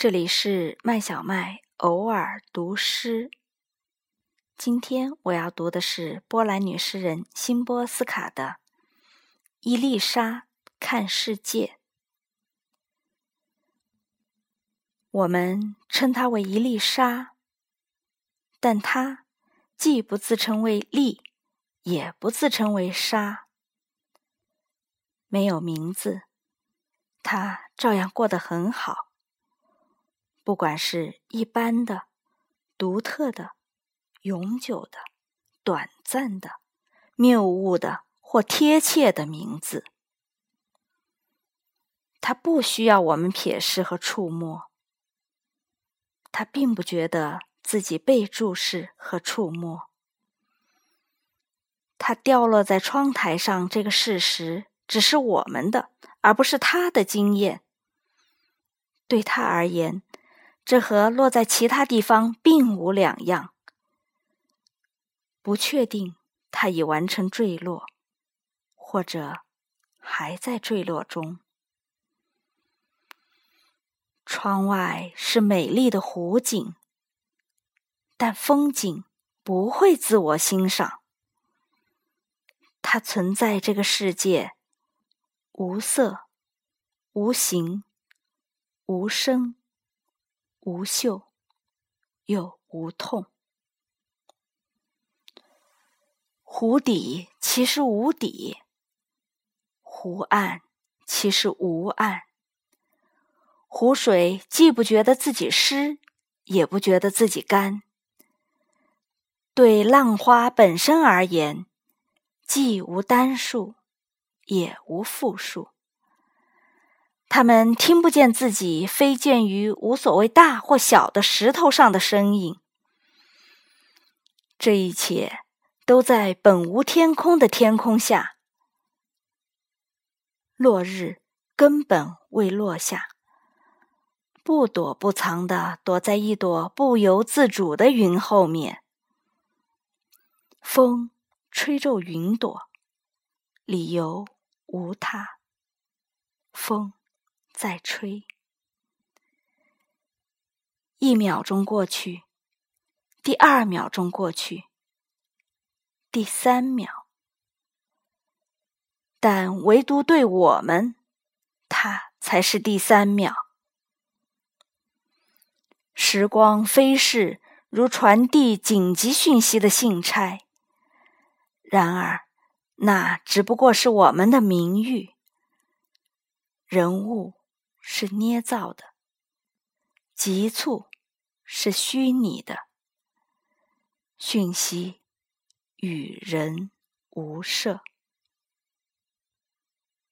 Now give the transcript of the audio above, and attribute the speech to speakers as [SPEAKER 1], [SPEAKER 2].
[SPEAKER 1] 这里是麦小麦偶尔读诗。今天我要读的是波兰女诗人辛波斯卡的《伊丽莎看世界》。我们称她为伊丽莎，但她既不自称为丽，也不自称为莎，没有名字，她照样过得很好。不管是一般的、独特的、永久的、短暂的、谬误的或贴切的名字，他不需要我们瞥视和触摸。他并不觉得自己被注视和触摸。他掉落在窗台上这个事实，只是我们的，而不是他的经验。对他而言。这和落在其他地方并无两样。不确定它已完成坠落，或者还在坠落中。窗外是美丽的湖景，但风景不会自我欣赏。它存在这个世界，无色、无形、无声。无嗅，又无痛。湖底其实无底，湖岸其实无岸。湖水既不觉得自己湿，也不觉得自己干。对浪花本身而言，既无单数，也无复数。他们听不见自己飞溅于无所谓大或小的石头上的声音。这一切都在本无天空的天空下。落日根本未落下，不躲不藏的躲在一朵不由自主的云后面。风吹皱云朵，理由无他。风。在吹，一秒钟过去，第二秒钟过去，第三秒，但唯独对我们，它才是第三秒。时光飞逝，如传递紧急讯息的信差。然而，那只不过是我们的名誉、人物。是捏造的，急促是虚拟的，讯息与人无涉。